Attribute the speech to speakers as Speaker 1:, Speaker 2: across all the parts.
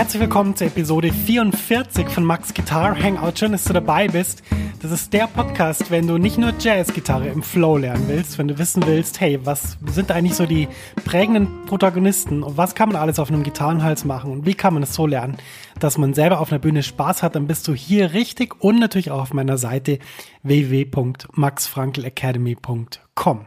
Speaker 1: Herzlich willkommen zur Episode 44 von Max Guitar Hangout. Schön, dass du dabei bist. Das ist der Podcast, wenn du nicht nur Jazzgitarre im Flow lernen willst, wenn du wissen willst, hey, was sind eigentlich so die prägenden Protagonisten und was kann man alles auf einem Gitarrenhals machen und wie kann man es so lernen, dass man selber auf einer Bühne Spaß hat, dann bist du hier richtig und natürlich auch auf meiner Seite www.maxfrankelacademy.com.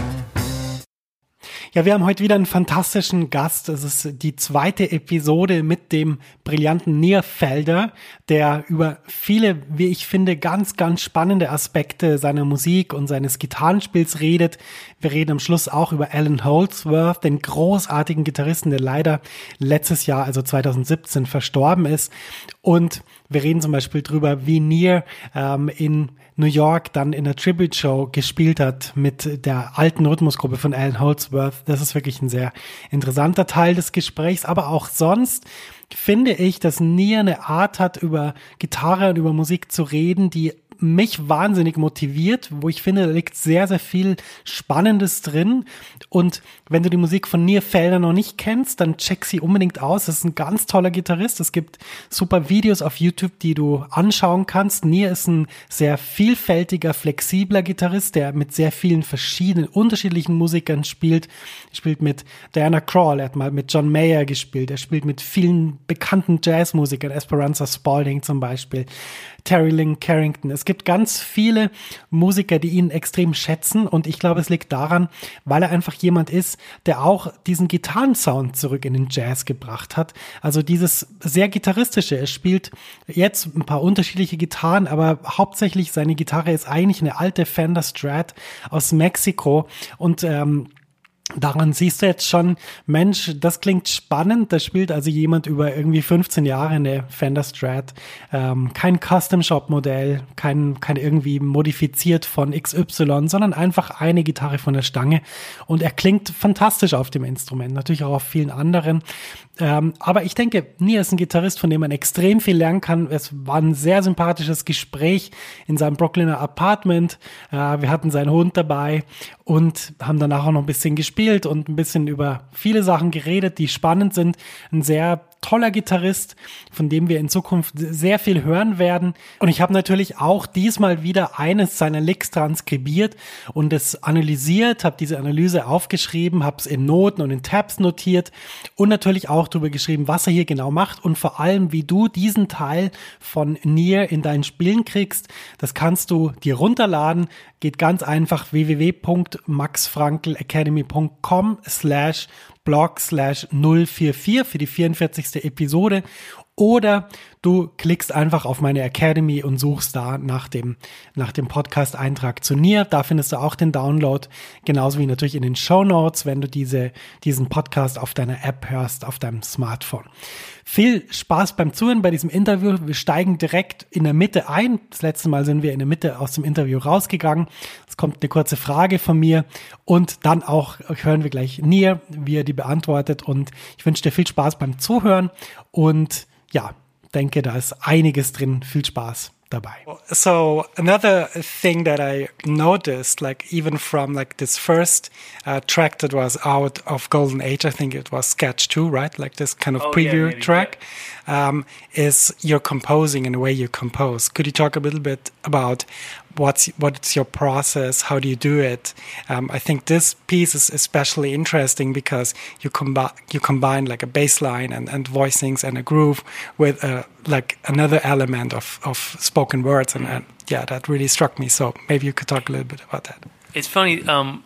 Speaker 1: Ja, wir haben heute wieder einen fantastischen Gast. Es ist die zweite Episode mit dem brillanten Nierfelder, der über viele, wie ich finde, ganz, ganz spannende Aspekte seiner Musik und seines Gitarrenspiels redet. Wir reden am Schluss auch über Alan Holdsworth, den großartigen Gitarristen, der leider letztes Jahr, also 2017, verstorben ist. Und wir reden zum Beispiel drüber, wie Nier ähm, in New York dann in der Tribute Show gespielt hat mit der alten Rhythmusgruppe von Alan Holdsworth. Das ist wirklich ein sehr interessanter Teil des Gesprächs, aber auch sonst finde ich, dass Nier eine Art hat, über Gitarre und über Musik zu reden, die mich wahnsinnig motiviert, wo ich finde, da liegt sehr, sehr viel Spannendes drin. Und wenn du die Musik von Nier Felder noch nicht kennst, dann check sie unbedingt aus. Das ist ein ganz toller Gitarrist. Es gibt super Videos auf YouTube, die du anschauen kannst. Nier ist ein sehr vielfältiger, flexibler Gitarrist, der mit sehr vielen verschiedenen, unterschiedlichen Musikern spielt. Er spielt mit Diana Crawl, er hat mal mit John Mayer gespielt, er spielt mit vielen bekannten Jazzmusikern, Esperanza Spalding zum Beispiel. Terry Lynn Carrington. Es gibt ganz viele Musiker, die ihn extrem schätzen und ich glaube, es liegt daran, weil er einfach jemand ist, der auch diesen Gitarrensound zurück in den Jazz gebracht hat. Also dieses sehr gitarristische. Er spielt jetzt ein paar unterschiedliche Gitarren, aber hauptsächlich seine Gitarre ist eigentlich eine alte Fender Strat aus Mexiko und ähm, Daran siehst du jetzt schon, Mensch, das klingt spannend. Da spielt also jemand über irgendwie 15 Jahre eine Fender Strat. Ähm, kein Custom Shop Modell, kein, kein irgendwie modifiziert von XY, sondern einfach eine Gitarre von der Stange. Und er klingt fantastisch auf dem Instrument, natürlich auch auf vielen anderen. Ähm, aber ich denke, Nia ist ein Gitarrist, von dem man extrem viel lernen kann. Es war ein sehr sympathisches Gespräch in seinem Brooklyner Apartment. Äh, wir hatten seinen Hund dabei und haben danach auch noch ein bisschen gespielt und ein bisschen über viele Sachen geredet, die spannend sind. Ein sehr toller Gitarrist, von dem wir in Zukunft sehr viel hören werden. Und ich habe natürlich auch diesmal wieder eines seiner Licks transkribiert und es analysiert, habe diese Analyse aufgeschrieben, habe es in Noten und in Tabs notiert und natürlich auch darüber geschrieben, was er hier genau macht und vor allem, wie du diesen Teil von Nier in deinen Spielen kriegst. Das kannst du dir runterladen. Geht ganz einfach www.maxfrankelacademy.com slash blog slash 044 für die 44. Episode oder du klickst einfach auf meine Academy und suchst da nach dem, nach dem Podcast-Eintrag zu Nier. Da findest du auch den Download, genauso wie natürlich in den Show Notes, wenn du diese, diesen Podcast auf deiner App hörst, auf deinem Smartphone. Viel Spaß beim Zuhören bei diesem Interview. Wir steigen direkt in der Mitte ein. Das letzte Mal sind wir in der Mitte aus dem Interview rausgegangen. Es kommt eine kurze Frage von mir und dann auch hören wir gleich Nier, wie er die beantwortet. Und ich wünsche dir viel Spaß beim Zuhören und ja,
Speaker 2: denke, da ist einiges drin. Viel Spaß dabei. So another thing that I noticed, like even from like this first uh, track that was out of Golden Age, I think it was Sketch Two, right? Like this kind of
Speaker 3: Oh,
Speaker 2: preview
Speaker 3: yeah,
Speaker 2: track, um, is your composing and the way you compose. Could you talk a little bit about what's what's your process? How do you do it? Um, I think this piece is especially interesting because you combine you combine like a bass line and, and voicings and a groove with uh, like another element of, of spoken words and, and yeah that really struck me so maybe you could talk a little bit about that
Speaker 3: It's funny. Um,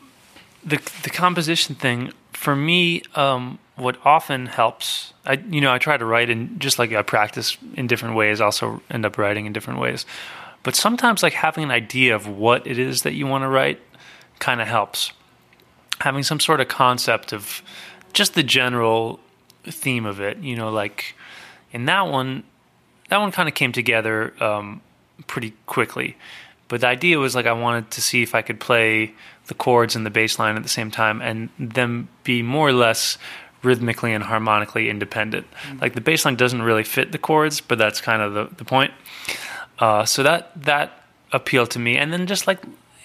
Speaker 3: the the composition thing for me, um, what often helps, I you know, I try to write in just like I practice in different ways. Also end up writing in different ways, but sometimes like having an idea of what it is that you want to write kind of helps. Having some sort of concept of just the general theme of it, you know, like in that one, that one kind of came together um, pretty quickly. But the idea was like I wanted to see if I could play the chords and the bass line at the same time and them be more or less rhythmically and harmonically independent. Like the bass line doesn't really fit the chords, but that's kind of the, the point. Uh, so that that appealed to me. And then just like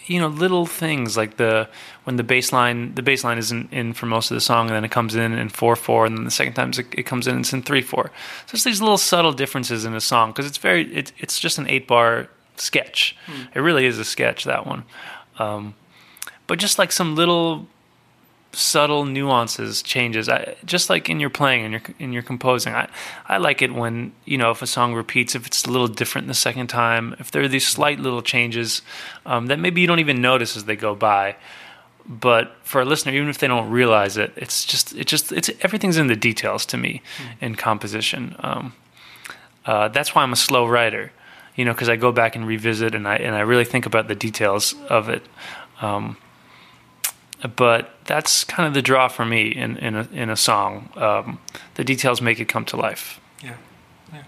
Speaker 3: you know, little things like the when the bass line the bass line isn't in for most of the song and then it comes in in four four and then the second time it, it comes in it's in three four. So it's these little subtle differences in a song because it's very it, it's just an eight bar sketch. It really is a sketch that one. Um, but just like some little subtle nuances changes. I, just like in your playing and your in your composing I, I like it when you know if a song repeats if it's a little different the second time if there are these slight little changes um, that maybe you don't even notice as they go by. But for a listener even if they don't realize it it's just it just it's everything's in the details to me in composition. Um, uh, that's why I'm a slow writer you know because I go back and revisit and I and I really think about the details of it. Um, but that's kind of the draw for me in in a, in a song. Um, the details make it come to life.
Speaker 2: yeah, yeah.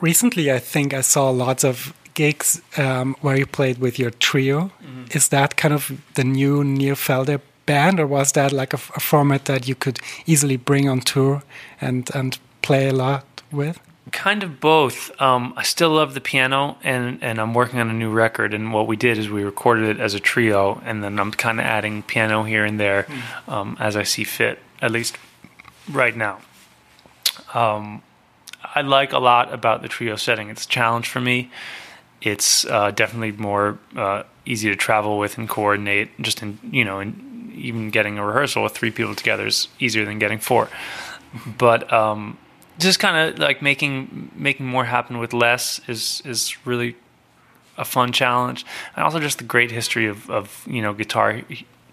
Speaker 2: recently i think i saw lots of gigs um, where you played with your trio is that kind of the new Nir Felder band or was that like a, a format that you could easily bring on tour and and play a lot with
Speaker 3: Kind of both. Um, I still love the piano, and and I'm working on a new record. And what we did is we recorded it as a trio, and then I'm kind of adding piano here and there um, as I see fit. At least right now. Um, I like a lot about the trio setting. It's a challenge for me. It's uh, definitely more uh, easy to travel with and coordinate. Just in you know, in even getting a rehearsal with three people together is easier than getting four. But um, just kind of like making making more happen with less is is really a fun challenge, and also just the great history of of you know guitar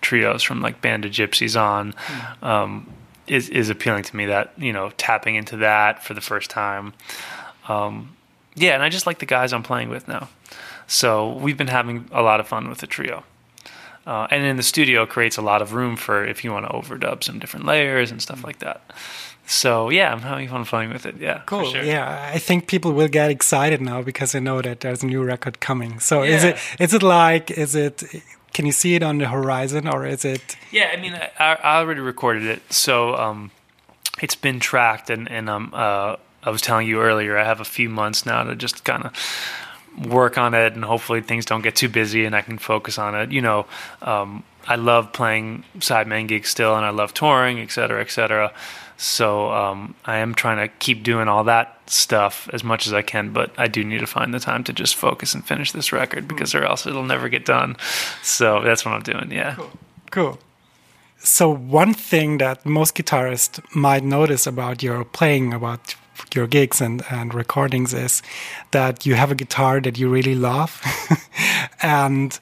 Speaker 3: trios from like Band of Gypsys on. Um, is is appealing to me that you know tapping into that for the first time. Um, yeah and i just like the guys i'm playing with now. So we've been having a lot of fun with the trio. Uh, and in the studio it creates a lot of room for if you want to overdub some different layers and stuff like that so yeah i'm having fun playing with it yeah
Speaker 2: Cool.
Speaker 3: sure.
Speaker 2: Yeah, I think people will get excited now because they know that there's a new record coming. So is it is it like is it can you see it on the horizon or is it
Speaker 3: Yeah, I mean, I, I already recorded it, so um, it's been tracked, and and um, uh, I was telling you earlier, I have a few months now to just kind of work on it, and hopefully things don't get too busy, and I can focus on it. You know, um, I love playing sideman gigs still, and I love touring, et cetera, et cetera. So um, I am trying to keep doing all that stuff as much as I can, but I do need to find the time to just focus and finish this record because, or else it'll never get done. So that's what I'm doing. Yeah.
Speaker 2: Cool. So one thing that most guitarists might notice about your playing, about your gigs and, and recordings is that you have a guitar that you really love. and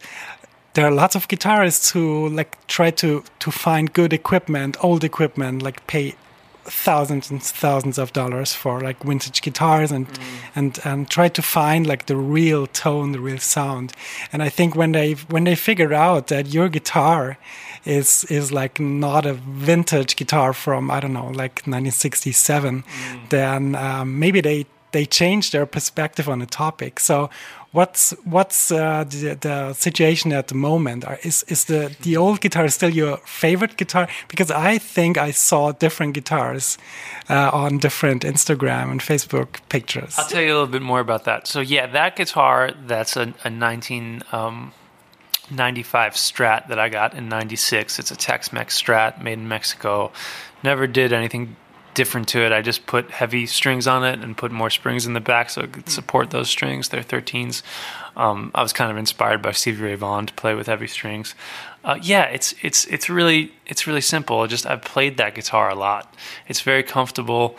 Speaker 2: there are lots of guitarists who like try to, to find good equipment, old equipment, like pay thousands and thousands of dollars for like vintage guitars and and and try to find like the real tone the real sound. And i think when they when they figure out that your guitar is is like not a vintage guitar from i don't know like 1967 then um, maybe they they change their perspective on the topic. So
Speaker 1: what's what's uh, the, the situation at the moment? Is is the the old guitar still your favorite guitar? Because I think I saw different guitars uh, on different Instagram and Facebook pictures.
Speaker 3: I'll tell you a little bit more about that. So yeah, that guitar that's a, a 1995 Strat that I got in '96. It's a Tex-Mex Strat made in Mexico. Never did anything different to it. I just put heavy strings on it and put more springs in the back so it could support those strings. They're 13s. Um, I was kind of inspired by Stevie Ray Vaughan to play with heavy strings. Uh, yeah, it's it's it's really it's really simple. Just I've played that guitar a lot. It's very comfortable,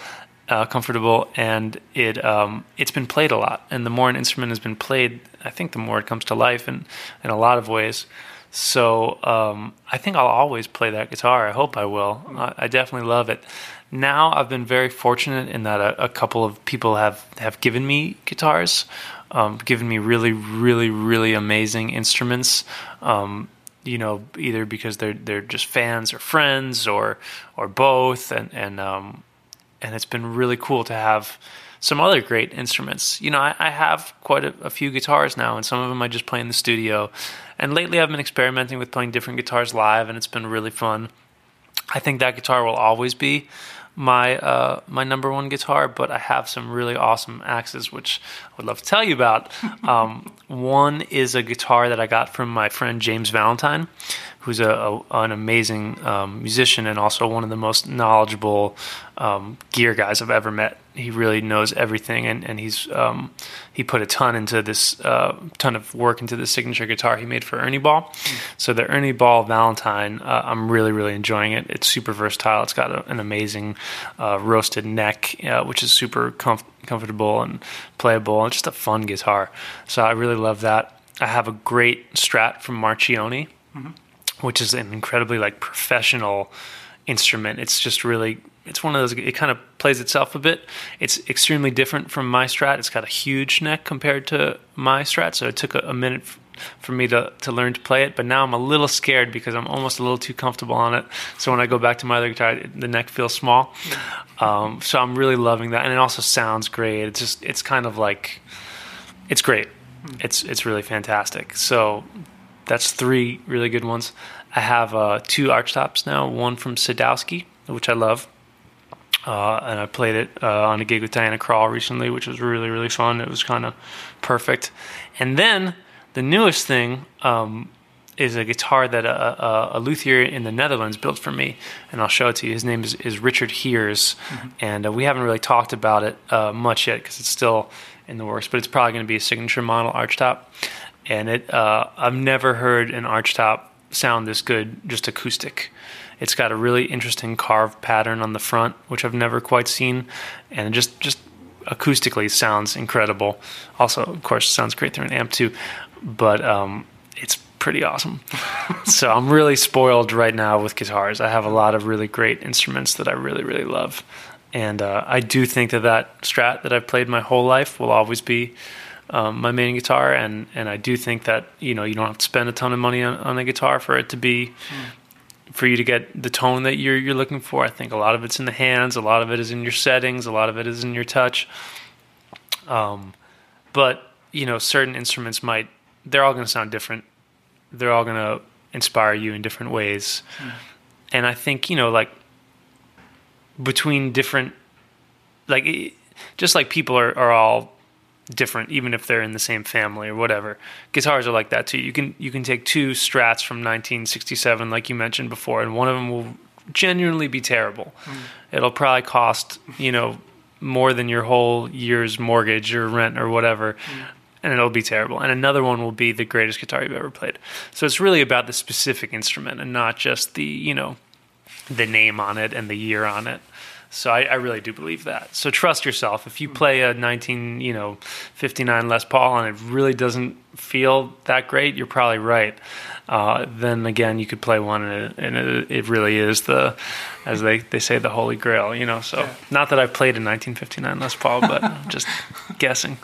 Speaker 3: uh, comfortable, and it um, it's been played a lot. And the more an instrument has been played, I think the more it comes to life in in a lot of ways. So um, I think I'll always play that guitar. I hope I will. I, I definitely love it. Now I've been very fortunate in that a, a couple of people have have given me guitars, um, given me really, really, really amazing instruments. Um, you know, either because they're they're just fans or friends or or both, and and um, and it's been really cool to have some other great instruments. You know, I, I have quite a, a few guitars now, and some of them I just play in the studio. And lately, I've been experimenting with playing different guitars live, and it's been really fun. I think that guitar will always be my uh, my number one guitar, but I have some really awesome axes, which I would love to tell you about. um, one is a guitar that I got from my friend James Valentine, who's a, a an amazing um, musician and also one of the most knowledgeable um, gear guys I've ever met. He really knows everything, and and he's um, he put a ton into this uh, ton of work into the signature guitar he made for Ernie Ball. So the Ernie Ball Valentine, uh, I'm really really enjoying it. It's super versatile. It's got a, an amazing uh, roasted neck, uh, which is super comf- comfortable and playable, and just a fun guitar. So I really love that. I have a great Strat from Marchione, which is an incredibly like professional instrument. It's just really it's one of those it kind of plays itself a bit. It's extremely different from my Strat. It's got a huge neck compared to my Strat, so it took a, a minute f- for me to, to learn to play it, but now I'm a little scared because I'm almost a little too comfortable on it. So when I go back to my other guitar, it- the neck feels small. Um, so I'm really loving that, and it also sounds great. It's just it's kind of like it's great. It's it's really fantastic. So that's three really good ones. I have uh, two archtops now. One from Sadowski, which I love, uh, and I played it uh, on a gig with Diana Krall recently, which was really really fun. It was kind of perfect. And then the newest thing um, is a guitar that a, a, a luthier in the Netherlands built for me, and I'll show it to you. His name is, is Richard Heeres, and uh, we haven't really talked about it uh, much yet because it's still in the works. But it's probably going to be a signature model archtop, and it uh, I've never heard an archtop sound this good just acoustic. It's got a really interesting carved pattern on the front, which I've never quite seen, and just just acoustically sounds incredible. Also, of course, sounds great through an amp too, but um, it's pretty awesome. so I'm really spoiled right now with guitars. I have a lot of really great instruments that I really really love, and uh, I do think that that Strat that I've played my whole life will always be. Um, my main guitar, and, and I do think that you know you don't have to spend a ton of money on, on a guitar for it to be for you to get the tone that you're you're looking for. I think a lot of it's in the hands, a lot of it is in your settings, a lot of it is in your touch. Um, but you know, certain instruments might they're all going to sound different. They're all going to inspire you in different ways. And I think you know, like between different, like just like people are are all different even if they're in the same family or whatever. Guitars are like that too. You can you can take two strats from 1967 like you mentioned before and one of them will genuinely be terrible. Hmm. It'll probably cost you know more than your whole year's mortgage or rent or whatever hmm. and it'll be terrible. And another one will be the greatest guitar you've ever played. So it's really about the specific instrument and not just the you know the name on it and the year on it. So I, I really do believe that. So trust yourself. If you play a 19, you know, 59 Les Paul and it really doesn't feel that great, you're probably right. Uh, then again, you could play one and, it, and it, it really is the, as they, they say, the holy grail. You know. So
Speaker 1: Yeah.
Speaker 3: not that I've played a 1959 Les Paul, but just guessing.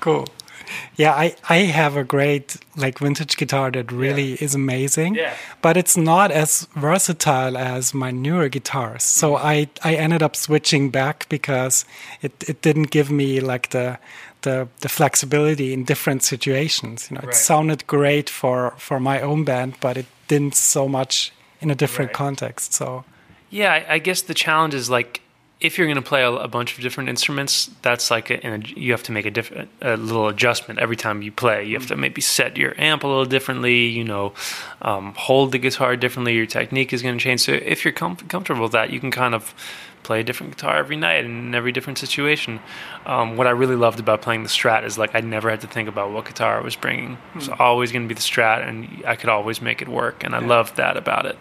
Speaker 1: Cool.
Speaker 2: Yeah, I, I have a great like vintage guitar that really
Speaker 3: Yeah.
Speaker 2: is amazing.
Speaker 3: Yeah.
Speaker 2: But it's not as versatile as my newer guitars. So
Speaker 3: Mm-hmm.
Speaker 2: I, I ended up switching back because it, it didn't give me like the the the flexibility in different situations. You know, it sounded great for, for my own band, but it didn't so much in a different
Speaker 3: Right.
Speaker 2: context. So
Speaker 3: Yeah, I, I guess the challenge is like if you're going to play a, a bunch of different instruments, that's like a, you have to make a different a little adjustment every time you play. You have to maybe set your amp a little differently. You know, um, hold the guitar differently. Your technique is going to change. So if you're com- comfortable with that, you can kind of play a different guitar every night and in every different situation. Um, what I really loved about playing the Strat is like I never had to think about what guitar I was bringing. It was always going to be the Strat, and I could always make it work. And I loved that about it.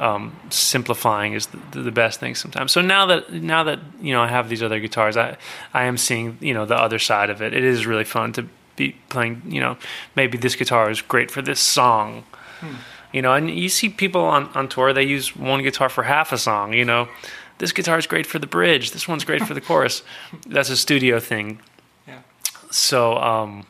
Speaker 3: Um, simplifying is the, the best thing sometimes. So now that now that you know I have these other guitars, I I am seeing you know the other side of it. It is really fun to be playing. You know, maybe this guitar is great for this song. You know, and you see people on, on tour, they use one guitar for half a song, you know. This guitar is great for the bridge. This one's great for the chorus. That's a studio thing.
Speaker 2: Yeah.
Speaker 3: So, um,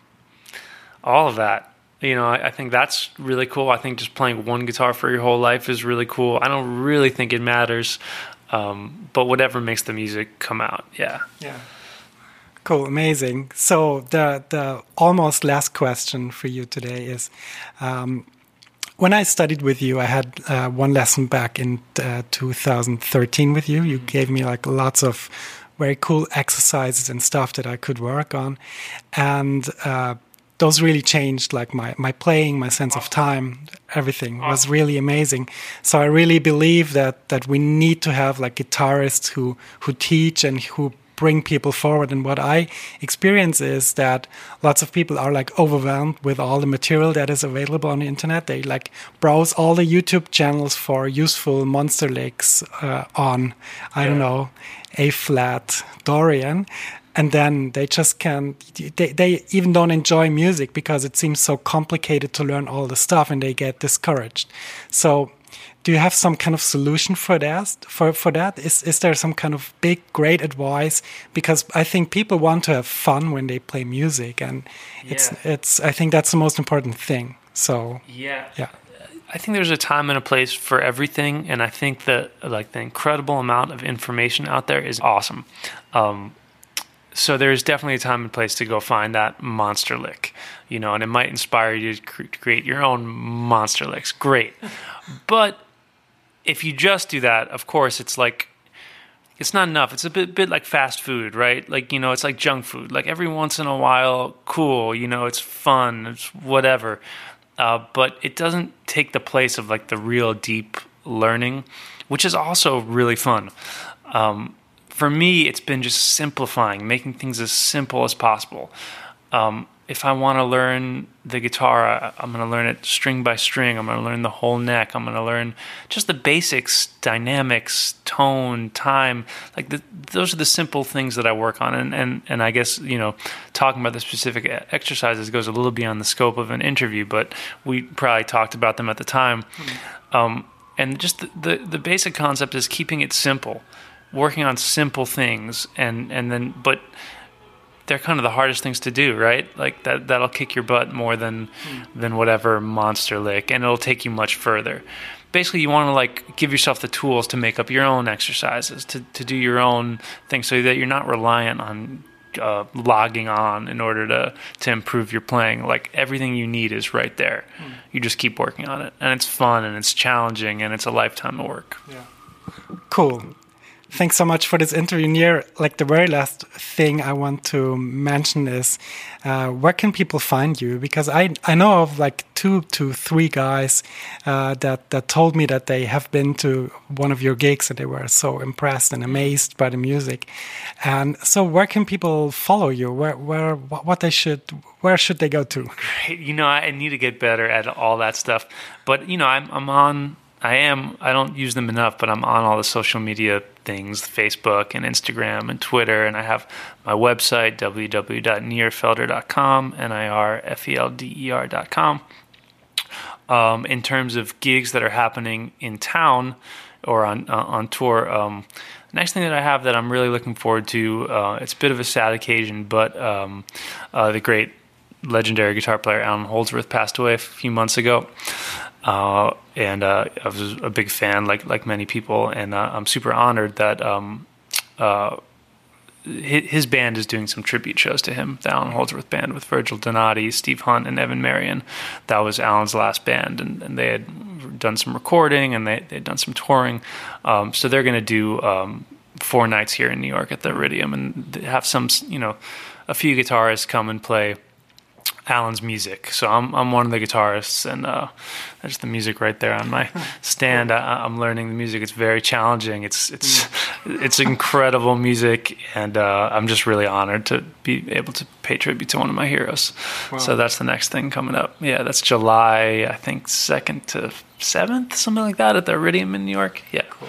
Speaker 3: all of that, you know, I, I think that's really cool. I think just playing one guitar for your whole life is really cool. I don't really think it matters, um, but whatever makes the music come out, yeah.
Speaker 2: Yeah. Cool, amazing. So the the almost last question for you today is, um, when I studied with you, I had uh, one lesson back in uh, 2013 with you. You gave me like lots of very cool exercises and stuff that I could work on, and uh, those really changed like my my playing, my sense of time, everything was really amazing. So I really believe that that we need to have like guitarists who who teach and who bring people forward. And what I experience is that lots of people are like overwhelmed with all the material that is available on the internet. They like browse all the YouTube channels for useful monster licks uh, on, I don't know, A flat Dorian. And then they just can't, they, they even don't enjoy music because it seems so complicated to learn all the stuff and they get discouraged. So, do you have some kind of solution for that? For for that, is is there some kind of big great advice? Because I think people want to have fun when they play music, and it's
Speaker 3: Yeah.
Speaker 2: it's. I think that's the most important thing. So
Speaker 3: Yeah.
Speaker 2: yeah,
Speaker 3: I think there's a time and a place for everything, and I think that like the incredible amount of information out there is awesome. Um, so there's definitely a time and place to go find that monster lick, you know, and it might inspire you to cre- create your own monster licks. Great, but if you just do that, of course, it's like it's not enough. It's a bit bit like fast food, right? Like you know, it's like junk food. Like every once in a while, cool. You know, it's fun. It's whatever. Uh, but it doesn't take the place of like the real deep learning, which is also really fun. Um, for me, it's been just simplifying, making things as simple as possible. Um, if I want to learn the guitar, I'm going to learn it string by string. I'm going to learn the whole neck. I'm going to learn just the basics, dynamics, tone, time. Like the, those are the simple things that I work on. And, and and I guess you know, talking about the specific exercises goes a little beyond the scope of an interview, but we probably talked about them at the time. Um, and just the, the the basic concept is keeping it simple, working on simple things, and and then but they're kind of the hardest things to do, right? Like that that'll kick your butt more than than whatever monster lick, and it'll take you much further. Basically, you want to like give yourself the tools to make up your own exercises, to to do your own thing, so that you're not reliant on uh, logging on in order to to improve your playing. Like everything you need is right there. You just keep working on it, and it's fun and it's challenging and it's a lifetime of work. Yeah.
Speaker 2: Cool. Thanks so much for this interview. Nir like the very last thing I want to mention is uh, where can people find you? Because I I know of like two to three guys uh, that that told me that they have been to one of your gigs and they were so impressed and amazed by the music. And so, where can people follow you? Where where what they should where should they go to? Great.
Speaker 3: you know, I need to get better at all that stuff. But you know, I'm I'm on. I am. I don't use them enough, but I'm on all the social media things, Facebook and Instagram and Twitter, and I have my website www.nirfelder.com, n i r f e l d e r.com. Um, in terms of gigs that are happening in town or on uh, on tour, um, next thing that I have that I'm really looking forward to. Uh, it's a bit of a sad occasion, but um, uh, the great legendary guitar player Allan Holdsworth passed away a few months ago. Uh, and uh, I was a big fan, like like many people, and uh, I'm super honored that um, uh, his band is doing some tribute shows to him. The Allan Holdsworth band with Virgil Donati, Steve Hunt, and Evan Marien. That was Allan's last band, and, and they had done some recording and they they'd done some touring. Um, so they're going to do um, four nights here in New York at the Iridium and have some, you know, a few guitarists come and play Allan's music. So I'm I'm one of the guitarists, and uh, there's the music right there on my stand. I, am learning the music. It's very challenging. It's it's it's incredible music, and uh, I'm just really honored to be able to pay tribute to one of my heroes. Wow. So that's the next thing coming up. Yeah, that's July, I think second to seventh, something like that, at the Iridium in New York. Yeah, cool.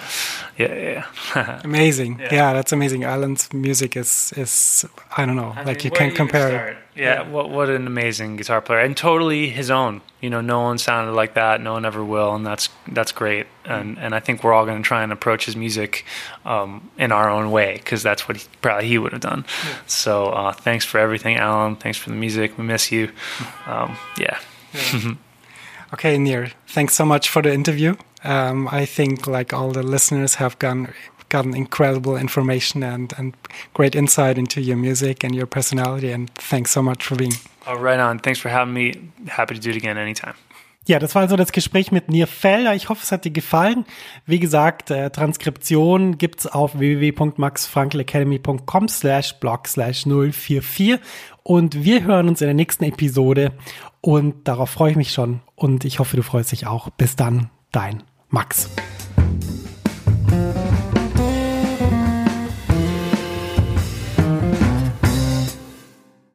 Speaker 3: yeah, yeah.
Speaker 1: amazing. Yeah. yeah. that's amazing. Allan's music is is I don't know, I like mean, you can't compare.
Speaker 3: it. Yeah, yeah, what what an amazing guitar player, and totally his own. You know, no one sounded like that. No one ever will, and that's that's great. And and I think we're all going to try and approach his music um, in our own way because that's what he, probably he would have done. So uh, thanks for everything, Allan. Thanks for the music. We miss you. Um, yeah.
Speaker 1: Okay, Nir, thanks so much for the interview. Um, I think like all the listeners have gotten gotten incredible information and, and great insight into your music and your personality. And thanks so much for being.
Speaker 3: Oh, right on. Thanks for having me. Happy to do it again anytime.
Speaker 1: Ja, das war also das Gespräch mit Nir Felder. Ich hoffe, es hat dir gefallen. Wie gesagt, äh, Transkription gibt's auf www.maxfrankelacademy.com slash blog slash 044 und wir hören uns in der nächsten Episode und darauf freue ich mich schon und ich hoffe, du freust dich auch. Bis dann, dein Max.